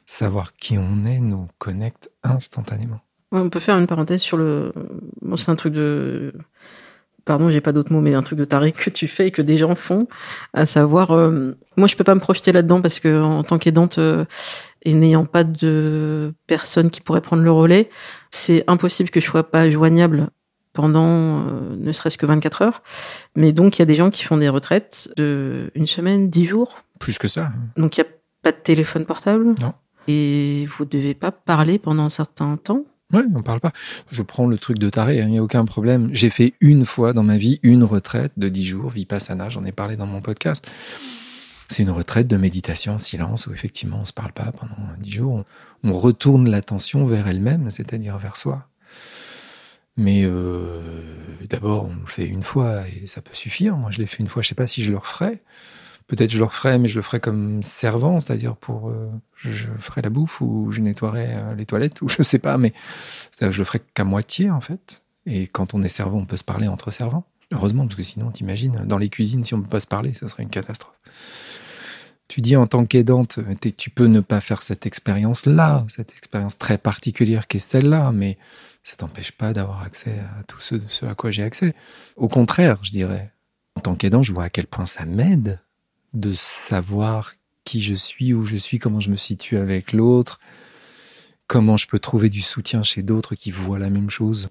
Savoir qui on est nous connecte instantanément. on peut faire une parenthèse sur le. C'est un truc de. Pardon, j'ai pas d'autres mots, mais un truc de taré que tu fais et que des gens font, à savoir, euh, moi je peux pas me projeter là-dedans parce que en tant qu'aidante euh, et n'ayant pas de personne qui pourrait prendre le relais, c'est impossible que je sois pas joignable pendant euh, ne serait-ce que 24 heures. Mais donc, il y a des gens qui font des retraites de une semaine, dix jours. Plus que ça. Donc, il n'y a pas de téléphone portable. Non. Et vous ne devez pas parler pendant un certain temps. Oui, on parle pas. Je prends le truc de taré, il hein, n'y a aucun problème. J'ai fait une fois dans ma vie une retraite de dix jours, Vipassana, j'en ai parlé dans mon podcast. C'est une retraite de méditation, silence, où effectivement on se parle pas pendant dix jours. on retourne l'attention vers elle-même, c'est-à-dire vers soi. Mais euh, d'abord, on le fait une fois et ça peut suffire. Moi, je l'ai fait une fois. Je sais pas si je le referai. Peut-être je le referai, mais je le ferai comme servant, c'est-à-dire pour euh, je, ferai la bouffe ou je nettoierai euh, les toilettes ou je sais pas, mais je le ferai qu'à moitié en fait. Et quand on est servant, on peut se parler entre servants. Heureusement, parce que sinon, t'imagines, dans les cuisines, si on ne peut pas se parler, ça serait une catastrophe. Tu dis en tant qu'aidante, tu peux ne pas faire cette expérience-là, cette expérience très particulière qui est celle-là, mais ça t'empêche pas d'avoir accès à tout ce, à quoi j'ai accès. Au contraire, je dirais, en tant qu'aidant, je vois à quel point ça m'aide de savoir qui je suis, où je suis, comment je me situe avec l'autre, comment je peux trouver du soutien chez d'autres qui voient la même chose.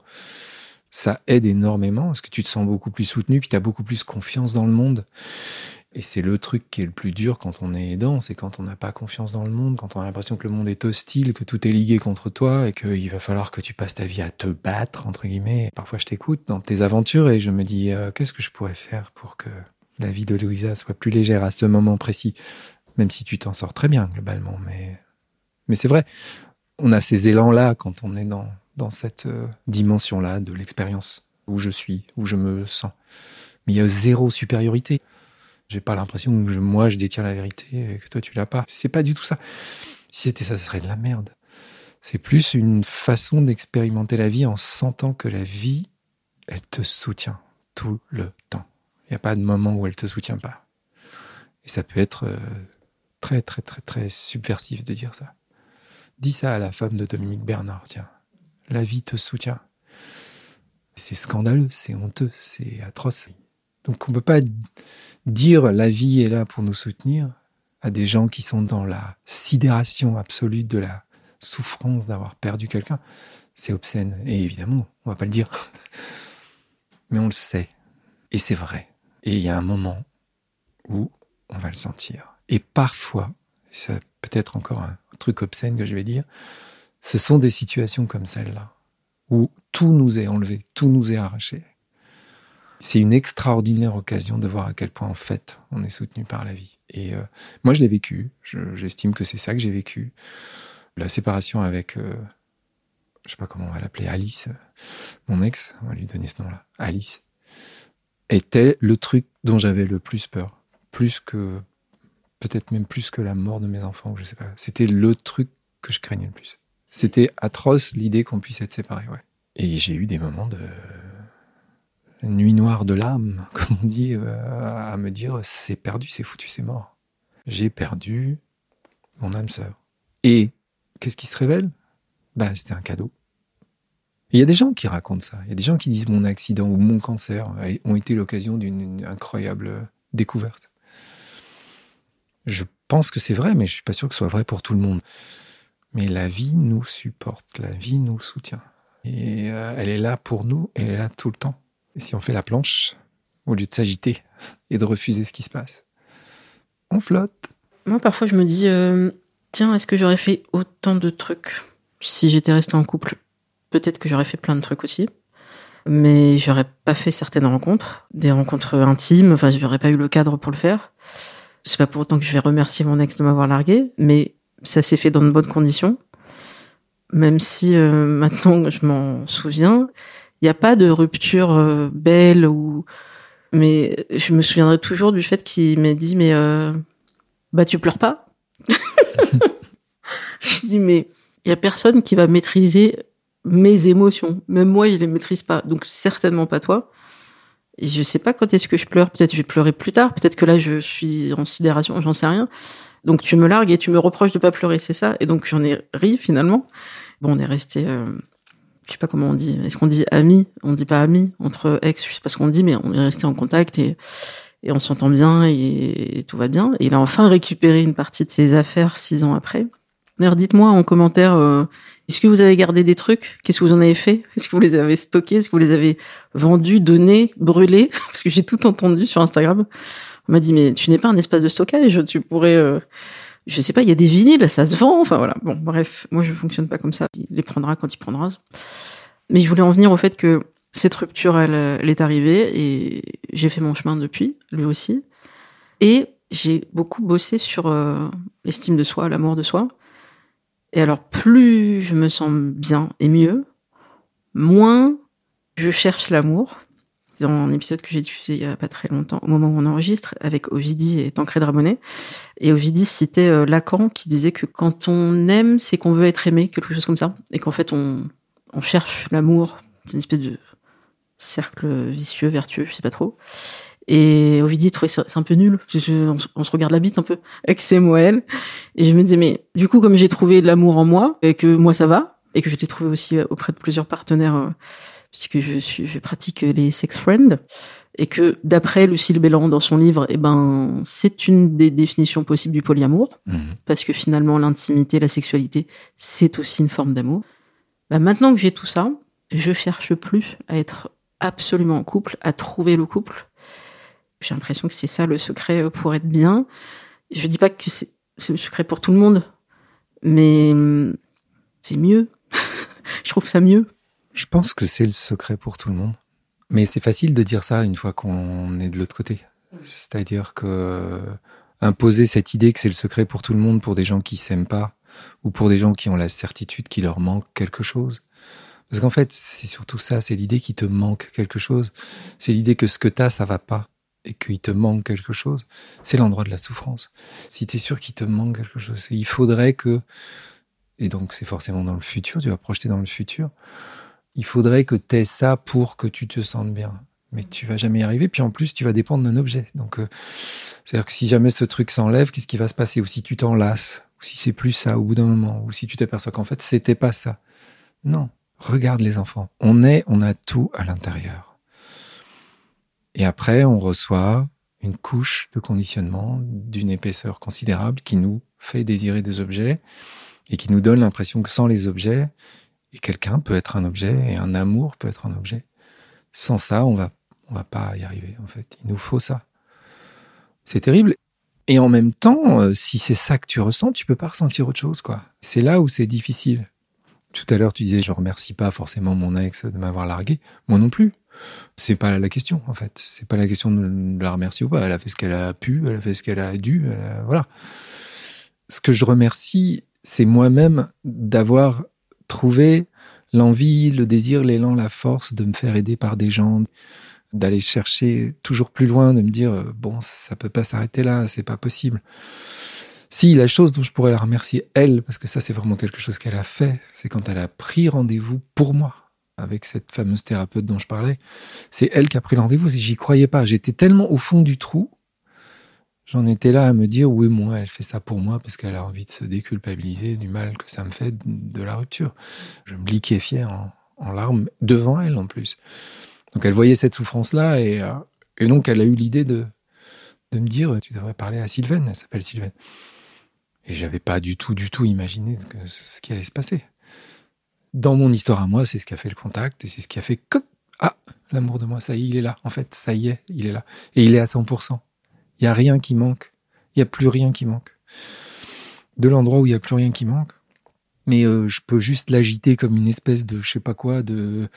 Ça aide énormément parce que tu te sens beaucoup plus soutenu, puis tu as beaucoup plus confiance dans le monde. Et c'est le truc qui est le plus dur quand on est aidant, c'est quand on n'a pas confiance dans le monde, quand on a l'impression que le monde est hostile, que tout est ligué contre toi et qu'il va falloir que tu passes ta vie à te battre, entre guillemets. Parfois, je t'écoute dans tes aventures et je me dis, euh, qu'est-ce que je pourrais faire pour que la vie de Louisa soit plus légère à ce moment précis, même si tu t'en sors très bien globalement. Mais, mais c'est vrai, on a ces élans-là quand on est dans, dans cette euh, dimension-là de l'expérience, où je suis, où je me sens. Mais il y a zéro supériorité. J'ai pas l'impression que moi je détiens la vérité et que toi tu l'as pas. C'est pas du tout ça. Si c'était ça, ce serait de la merde. C'est plus une façon d'expérimenter la vie en sentant que la vie, elle te soutient tout le temps. Il n'y a pas de moment où elle te soutient pas. Et ça peut être euh, très, très, très, très subversif de dire ça. Dis ça à la femme de Dominique Bernard, tiens. La vie te soutient. C'est scandaleux, c'est honteux, c'est atroce. Donc on ne peut pas dire la vie est là pour nous soutenir à des gens qui sont dans la sidération absolue de la souffrance d'avoir perdu quelqu'un. C'est obscène. Et évidemment, on va pas le dire. Mais on le sait. Et c'est vrai. Et il y a un moment où on va le sentir. Et parfois, c'est peut-être encore un truc obscène que je vais dire, ce sont des situations comme celle-là, où tout nous est enlevé, tout nous est arraché. C'est une extraordinaire occasion de voir à quel point, en fait, on est soutenu par la vie. Et euh, moi, je l'ai vécu. J'estime que c'est ça que j'ai vécu. La séparation avec, euh, je sais pas comment on va l'appeler, Alice, mon ex, on va lui donner ce nom-là, Alice était le truc dont j'avais le plus peur. Plus que, peut-être même plus que la mort de mes enfants, je sais pas. C'était le truc que je craignais le plus. C'était atroce l'idée qu'on puisse être séparés, ouais. Et j'ai eu des moments de nuit noire de l'âme, comme on dit, euh, à me dire c'est perdu, c'est foutu, c'est mort. J'ai perdu mon âme sœur. Et qu'est-ce qui se révèle? Bah, c'était un cadeau. Il y a des gens qui racontent ça. Il y a des gens qui disent mon accident ou mon cancer ont été l'occasion d'une incroyable découverte. Je pense que c'est vrai, mais je suis pas sûr que ce soit vrai pour tout le monde. Mais la vie nous supporte, la vie nous soutient. Et euh, elle est là pour nous, elle est là tout le temps. Et si on fait la planche, au lieu de s'agiter et de refuser ce qui se passe, on flotte. Moi, parfois, je me dis, euh, tiens, est-ce que j'aurais fait autant de trucs si j'étais restée en couple? Peut-être que j'aurais fait plein de trucs aussi, mais j'aurais pas fait certaines rencontres, des rencontres intimes. Enfin, j'aurais pas eu le cadre pour le faire. C'est pas pour autant que je vais remercier mon ex de m'avoir largué, mais ça s'est fait dans de bonnes conditions. Même si euh, maintenant je m'en souviens, il n'y a pas de rupture euh, belle ou. Mais je me souviendrai toujours du fait qu'il m'a dit mais euh, bah tu pleures pas. je dis mais il y a personne qui va maîtriser mes émotions. Même moi, je les maîtrise pas. Donc, certainement pas toi. Et je sais pas quand est-ce que je pleure. Peut-être je vais pleurer plus tard. Peut-être que là, je suis en sidération. J'en sais rien. Donc, tu me largues et tu me reproches de pas pleurer. C'est ça. Et donc, j'en ai ri finalement. Bon, on est resté, euh, je sais pas comment on dit. Est-ce qu'on dit amis? On dit pas amis entre ex. Je sais pas ce qu'on dit, mais on est resté en contact et, on s'entend bien et, tout va bien. Il a enfin récupéré une partie de ses affaires six ans après. D'ailleurs, dites-moi en commentaire, euh, est-ce que vous avez gardé des trucs? Qu'est-ce que vous en avez fait? Est-ce que vous les avez stockés? Est-ce que vous les avez vendus, donnés, brûlés? Parce que j'ai tout entendu sur Instagram. On m'a dit mais tu n'es pas un espace de stockage, tu pourrais euh, je sais pas, il y a des vinyles, ça se vend, enfin voilà. Bon, bref, moi je fonctionne pas comme ça. Il les prendra quand il prendra. Mais je voulais en venir au fait que cette rupture, elle, elle est arrivée et j'ai fait mon chemin depuis, lui aussi. Et j'ai beaucoup bossé sur euh, l'estime de soi, l'amour de soi. Et alors, plus je me sens bien et mieux, moins je cherche l'amour. Dans un épisode que j'ai diffusé il y a pas très longtemps, au moment où on enregistre, avec Ovidie et Tancred Ramonet. Et Ovidie citait euh, Lacan qui disait que quand on aime, c'est qu'on veut être aimé, quelque chose comme ça. Et qu'en fait, on, on cherche l'amour. C'est une espèce de cercle vicieux, vertueux, je sais pas trop. Et Ovidie trouvait ça un peu nul. On, se regarde la bite un peu avec ses moelles. Et je me disais, mais du coup, comme j'ai trouvé de l'amour en moi, et que moi ça va, et que je t'ai trouvé aussi auprès de plusieurs partenaires, euh, puisque je suis, je pratique les sex friends, et que d'après Lucille Bélan dans son livre, eh ben c'est une des définitions possibles du polyamour, Mhm. parce que finalement l'intimité, la sexualité, c'est aussi une forme d'amour. Bah, maintenant que j'ai tout ça, je cherche plus à être absolument en couple, à trouver le couple. J'ai l'impression que c'est ça le secret pour être bien. Je dis pas que c'est c'est le secret pour tout le monde, mais hum, c'est mieux. je trouve ça mieux. Je pense que c'est le secret pour tout le monde. Mais c'est facile de dire ça une fois qu'on est de l'autre côté. C'est-à-dire que imposer cette idée que c'est le secret pour tout le monde pour des gens qui s'aiment pas ou pour des gens qui ont la certitude qu'il leur manque quelque chose. Parce qu'en fait, c'est surtout ça, c'est l'idée qu'il te manque quelque chose. C'est l'idée que ce que t'as, ça va pas et qu'il te manque quelque chose. C'est l'endroit de la souffrance. Si tu es sûr qu'il te manque quelque chose, il faudrait que, et donc c'est forcément dans le futur, tu vas projeter dans le futur, il faudrait que tu aies ça pour que tu te sentes bien. Mais tu vas jamais y arriver. Puis en plus, tu vas dépendre d'un objet. Donc, euh, c'est-à-dire que si jamais ce truc s'enlève, qu'est-ce qui va se passer? Ou si tu t'en lasses, ou si c'est plus ça au bout d'un moment, ou si tu t'aperçois qu'en fait, c'était pas ça. Non. Regarde les enfants. On est, on a tout à l'intérieur. Et après, on reçoit une couche de conditionnement d'une épaisseur considérable qui nous fait désirer des objets et qui nous donne l'impression que sans les objets, et quelqu'un peut être un objet et un amour peut être un objet. Sans ça, on va, on va pas y arriver, en fait. Il nous faut ça. C'est terrible. Et en même temps, euh, si c'est ça que tu ressens, tu peux pas ressentir autre chose, quoi. C'est là où c'est difficile. Tout à l'heure, tu disais, je remercie pas forcément mon ex de m'avoir largué. Moi non plus. C'est pas la question, en fait. C'est pas la question de la remercier ou pas. Elle a fait ce qu'elle a pu, elle a fait ce qu'elle a dû, voilà. Ce que je remercie, c'est moi-même d'avoir trouvé l'envie, le désir, l'élan, la force de me faire aider par des gens, d'aller chercher toujours plus loin, de me dire euh, bon, ça peut pas s'arrêter là, c'est pas possible. Si la chose dont je pourrais la remercier elle, parce que ça c'est vraiment quelque chose qu'elle a fait, c'est quand elle a pris rendez-vous pour moi avec cette fameuse thérapeute dont je parlais, c'est elle qui a pris rendez-vous. J'y croyais pas. J'étais tellement au fond du trou, j'en étais là à me dire oui, moi, elle fait ça pour moi parce qu'elle a envie de se déculpabiliser du mal que ça me fait de la rupture. Je me liquéfiais en, larmes devant elle en plus. Donc elle voyait cette souffrance-là et, euh, et donc elle a eu l'idée de, de me dire tu devrais parler à Sylvaine, elle s'appelle Sylvaine. Et j'avais pas du tout, du tout imaginé ce qui allait se passer. Dans mon histoire à moi, c'est ce qui a fait le contact et c'est ce qui a fait que ah l'amour de moi, ça y est, il est là. En fait, ça y est, il est là et il est à 100%. Il y a rien qui manque. Il y a plus rien qui manque. De l'endroit où il y a plus rien qui manque, mais euh, je peux juste l'agiter comme une espèce de je sais pas quoi de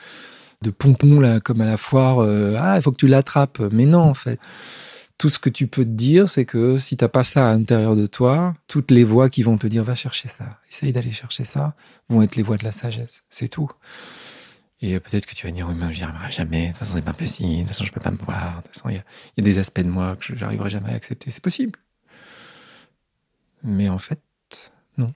de pompon comme à la foire euh, ah il faut que tu l'attrapes. Mais non en fait. Tout ce que tu peux te dire c'est que si t'as pas ça à l'intérieur de toi toutes les voix qui vont te dire va chercher ça essaye d'aller chercher ça vont être les voix de la sagesse. C'est tout peut-être que tu vas dire oui mais j'y arriverai jamais de toute façon c'est pas possible de toute façon je peux pas me voir de toute façon il y a, des aspects de moi que j'arriverai jamais à accepter c'est possible mais en fait non.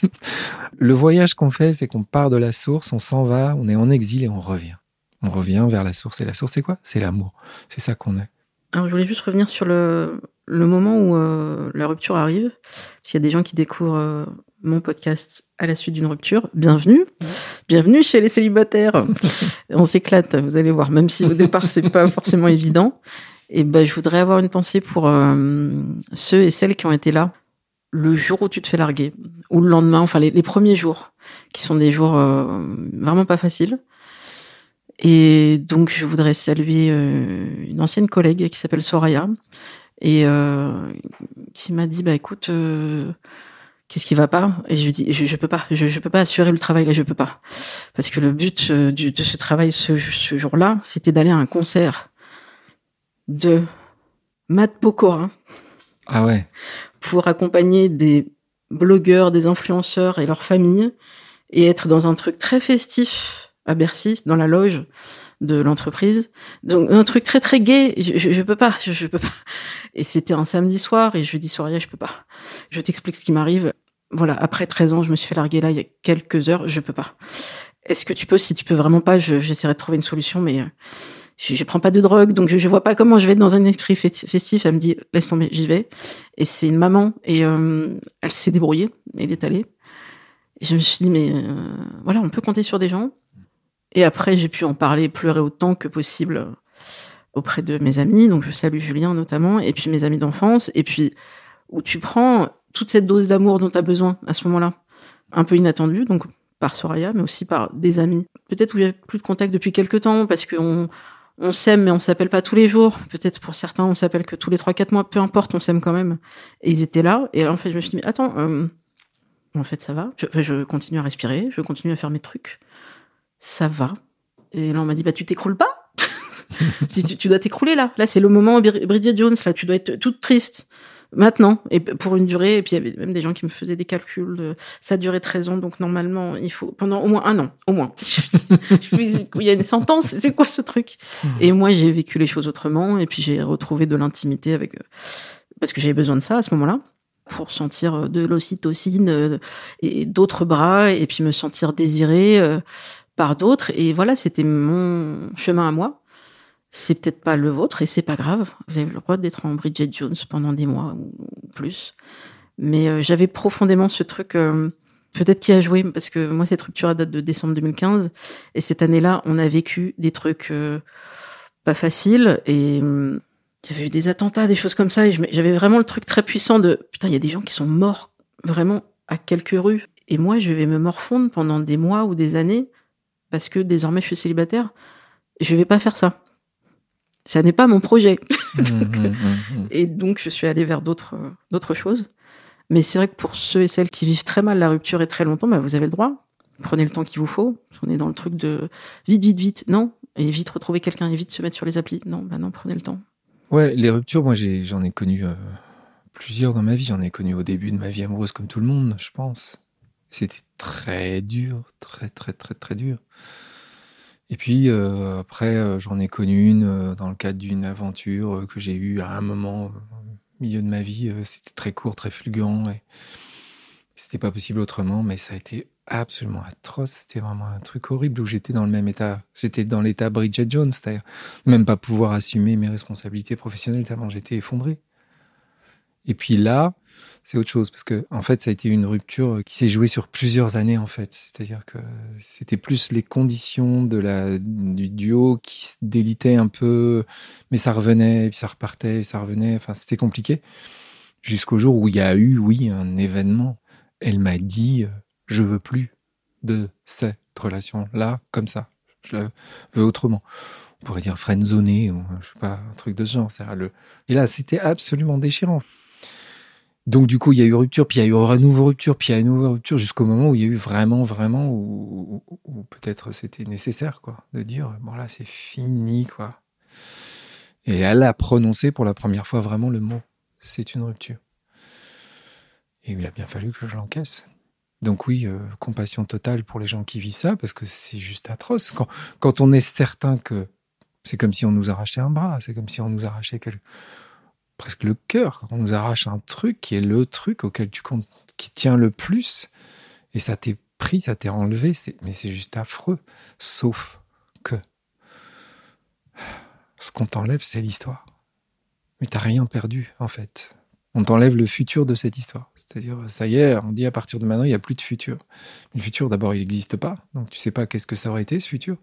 le voyage qu'on fait, c'est qu'on part de la source, on s'en va, on est en exil et on revient. On revient vers la source. Et la source, c'est quoi? C'est l'amour. C'est ça qu'on est. Alors, je voulais juste revenir sur le, le moment où euh, la rupture arrive. S'il y a des gens qui découvrent euh, mon podcast à la suite d'une rupture, bienvenue. Bienvenue chez les célibataires. On s'éclate, vous allez voir, même si au départ, c'est pas forcément évident. Et ben, je voudrais avoir une pensée pour euh, ceux et celles qui ont été là le jour où tu te fais larguer, ou le lendemain, enfin les, les premiers jours, qui sont des jours euh, vraiment pas faciles. Et donc, je voudrais saluer euh, une ancienne collègue qui s'appelle Soraya et qui m'a dit, bah écoute, qu'est-ce qui va pas? Et je lui dis, je, je peux pas, je, je peux pas assurer le travail là, je peux pas, parce que le but euh, du, de ce travail ce, ce jour-là, c'était d'aller à un concert de Matt Pokora Ah ouais. pour accompagner des blogueurs, des influenceurs et leurs familles et être dans un truc très festif à Bercy, dans la loge de l'entreprise. Donc un truc très très gai. Je, je, je peux pas, je, je, peux pas. Et c'était un samedi soir et jeudi soir, je peux pas. Je t'explique ce qui m'arrive. Voilà, après 13 ans, je me suis fait larguer là il y a quelques heures, je peux pas. Est-ce que tu peux Si tu peux vraiment pas, j'essaierai de trouver une solution, mais euh, je, je prends pas de drogue, donc je, je vois pas comment je vais être dans un esprit festif. Elle me dit laisse tomber, j'y vais. Et c'est une maman et euh, elle s'est débrouillée, elle est allée. Et je me suis dit mais euh, voilà, on peut compter sur des gens. Et après j'ai pu en parler, pleurer autant que possible auprès de mes amis, donc je salue Julien notamment, et puis mes amis d'enfance, et puis où tu prends toute cette dose d'amour dont tu as besoin à ce moment-là, un peu inattendue, donc par Soraya, mais aussi par des amis. Peut-être où j'ai plus de contact depuis quelques temps, parce qu'on on s'aime, mais on s'appelle pas tous les jours. Peut-être pour certains, on s'appelle que tous les trois, quatre mois, peu importe, on s'aime quand même. Et ils étaient là, et là, en fait, je me suis dit, attends, euh, en fait, ça va. Je, je continue à respirer, je continue à faire mes trucs. Ça va. Et là, on m'a dit, bah, tu t'écroules pas tu, tu, dois t'écrouler là. Là, c'est le moment Bridget Jones. Là, tu dois être toute triste maintenant et pour une durée. Et puis il y avait même des gens qui me faisaient des calculs. De, ça durait 13 ans, donc normalement, il faut pendant au moins un an, au moins. il y a une sentence. C'est quoi ce truc? Hmm. Et moi, j'ai vécu les choses autrement. Et puis j'ai retrouvé de l'intimité avec euh, parce que j'avais besoin de ça à ce moment-là pour sentir euh, de l'ocytocine euh, et d'autres bras et puis me sentir désirée par d'autres. Et voilà, c'était mon chemin à moi c'est peut-être pas le vôtre et c'est pas grave. Vous avez le droit d'être en Bridget Jones pendant des mois ou plus. Mais euh, j'avais profondément ce truc, euh, peut-être qui a joué, parce que moi, cette rupture date de décembre 2015. Et cette année-là, on a vécu des trucs euh, pas faciles. Et hum, il y avait eu des attentats, des choses comme ça. Et j'avais vraiment le truc très puissant de, putain, il y a des gens qui sont morts vraiment à quelques rues. Et moi, je vais me morfondre pendant des mois ou des années, parce que désormais, je suis célibataire. Je vais pas faire ça ça n'est pas mon projet. Mmh, mmh, mmh, et donc, je suis allée vers d'autres, d'autres choses. Mais c'est vrai que pour ceux et celles qui vivent très mal la rupture et très longtemps, bah, vous avez le droit. Prenez le temps qu'il vous faut. On est dans le truc de vite, vite, vite. Non. Et vite retrouver quelqu'un et vite se mettre sur les applis. Non, bah non, prenez le temps. Ouais, les ruptures, moi, j'en ai, connu euh, plusieurs dans ma vie. J'en ai connu au début de ma vie amoureuse, comme tout le monde, je pense. C'était très dur, très, très, très, très dur. Et puis euh, après, euh, j'en ai connu une euh, dans le cadre d'une aventure que j'ai eue à un moment au milieu de ma vie. c'était très court, très fulgurant et c'était pas possible autrement, mais ça a été absolument atroce. C'était vraiment un truc horrible où j'étais dans le même état. J'étais dans l'état Bridget Jones, c'est-à-dire même pas pouvoir assumer mes responsabilités professionnelles tellement j'étais effondré. Et puis là, c'est autre chose parce que en fait ça a été une rupture qui s'est jouée sur plusieurs années en fait. C'est-à-dire que c'était plus les conditions de la du duo qui se délitaient un peu mais ça revenait puis ça repartait et ça revenait. Enfin c'était compliqué. Jusqu'au jour où il y a eu oui un événement. Elle m'a dit je veux plus de cette relation là comme ça. Je la veux autrement on pourrait dire friendzoné ou je sais pas un truc de ce genre. Le et là c'était absolument déchirant donc du coup, il y a eu rupture, puis il y a eu une nouvelle rupture, puis il y a eu une nouvelle rupture jusqu'au moment où il y a eu vraiment, vraiment, où, peut-être c'était nécessaire, quoi, de dire bon là c'est fini, quoi. Et elle a prononcé pour la première fois vraiment le mot c'est une rupture. Et il a bien fallu que je l'encaisse. Donc oui, euh, compassion totale pour les gens qui vivent ça, parce que c'est juste atroce. Quand, quand on est certain que c'est comme si on nous arrachait un bras, c'est comme si on nous arrachait quelque presque le cœur quand on nous arrache un truc qui est le truc auquel tu comptes, qui tient le plus, et ça t'est pris, ça t'est enlevé, mais c'est juste affreux. Sauf que ce qu'on t'enlève, c'est l'histoire. Mais t'as rien perdu, en fait. On t'enlève le futur de cette histoire. C'est-à-dire, ça y est, on dit à partir de maintenant, il n'y a plus de futur. Mais le futur, d'abord, il n'existe pas. Donc, tu sais pas qu'est-ce que ça aurait été, ce futur.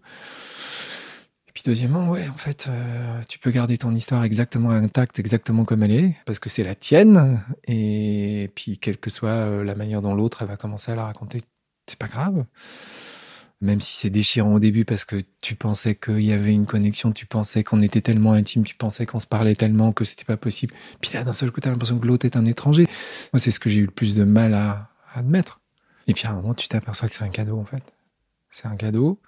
Et puis deuxièmement, ouais, en fait, euh, tu peux garder ton histoire exactement intacte, exactement comme elle est, parce que c'est la tienne. Et puis, quelle que soit euh, la manière dont l'autre va commencer à la raconter, c'est pas grave. Même si c'est déchirant au début parce que tu pensais qu'il y avait une connexion, tu pensais qu'on était tellement intime, tu pensais qu'on se parlait tellement que c'était pas possible. Puis là, d'un seul coup, t'as l'impression que l'autre est un étranger. Moi, c'est ce que j'ai eu le plus de mal à, admettre. Et puis à un moment, tu t'aperçois que c'est un cadeau, en fait. C'est un cadeau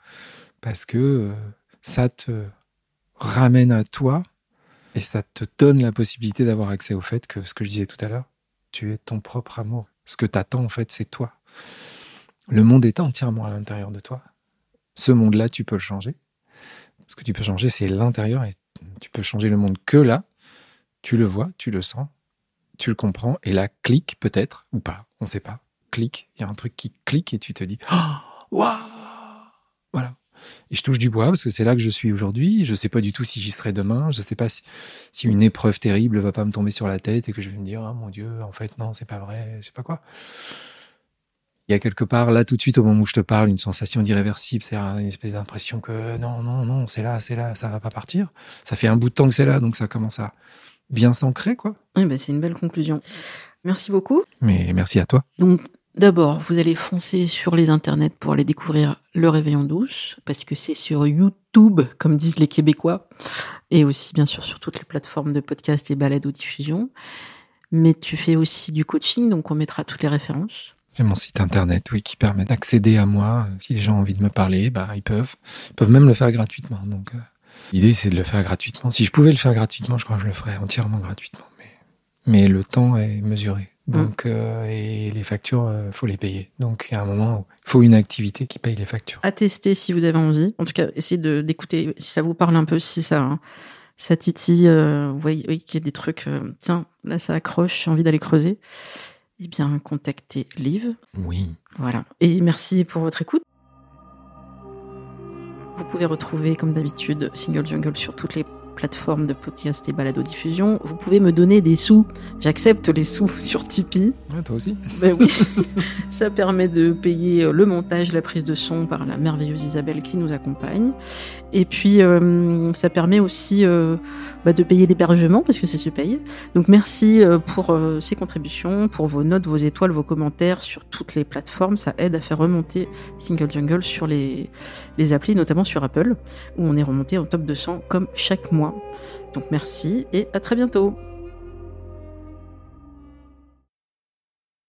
parce que euh, ça te ramène à toi et ça te donne la possibilité d'avoir accès au fait que ce que je disais tout à l'heure, tu es ton propre amour. Ce que tu attends, en fait, c'est toi. Le monde est entièrement à l'intérieur de toi. Ce monde-là, tu peux le changer. Ce que tu peux changer, c'est l'intérieur et tu peux changer le monde que là. Tu le vois, tu le sens, tu le comprends et là, clique peut-être ou pas, on ne sait pas. Clique, il y a un truc qui clique et tu te dis, waouh, voilà. Et je touche du bois parce que c'est là que je suis aujourd'hui. Je ne sais pas du tout si j'y serai demain. Je ne sais pas si, une épreuve terrible va pas me tomber sur la tête et que je vais me dire, ah mon Dieu, en fait, non, c'est pas vrai, je sais pas quoi. Il y a quelque part, là, tout de suite, au moment où je te parle, une sensation d'irréversible, c'est-à-dire une espèce d'impression que non, non, non, c'est là, c'est là, ça va pas partir. Ça fait un bout de temps que c'est là, donc ça commence à bien s'ancrer, quoi. Oui, bah, c'est une belle conclusion. Merci beaucoup. Mais merci à toi. Donc, d'abord, vous allez foncer sur les internets pour aller découvrir Le Réveillon Douce, parce que c'est sur YouTube, comme disent les Québécois, et aussi, bien sûr, sur toutes les plateformes de podcast et balades aux diffusion. Mais tu fais aussi du coaching, donc on mettra toutes les références. J'ai mon site internet, oui, qui permet d'accéder à moi. Si les gens ont envie de me parler, bah, ils peuvent. Ils peuvent même le faire gratuitement. Donc, euh, l'idée, c'est de le faire gratuitement. Si je pouvais le faire gratuitement, je crois que je le ferais entièrement gratuitement. Mais le temps est mesuré. Donc, euh, et les factures, euh, faut les payer. Donc, il y a un moment où il faut une activité qui paye les factures. À tester si vous avez envie. En tout cas, essayez d'écouter si ça vous parle un peu, si ça, ça titille. Euh, vous voyez oui, qu'il y a des trucs. euh, tiens, là, ça accroche, j'ai envie d'aller creuser. Eh bien, contactez Liv. Oui. Voilà. Et merci pour votre écoute. Vous pouvez retrouver, comme d'habitude, Single Jungle sur toutes les plateformes de podcast et balado diffusion. Vous pouvez me donner des sous. J'accepte les sous sur Tipeee. Toi aussi. Ben oui, ça permet de payer le montage, la prise de son par la merveilleuse Isabelle qui nous accompagne. Et puis, euh, ça permet aussi euh, bah, de payer l'hébergement parce que ça se paye. Donc, merci euh, pour ces contributions, pour vos notes, vos étoiles, vos commentaires sur toutes les plateformes. Ça aide à faire remonter Single Jungle sur les, les applis, notamment sur Apple, où on est remonté en top 200 comme chaque mois. Donc, merci et à très bientôt.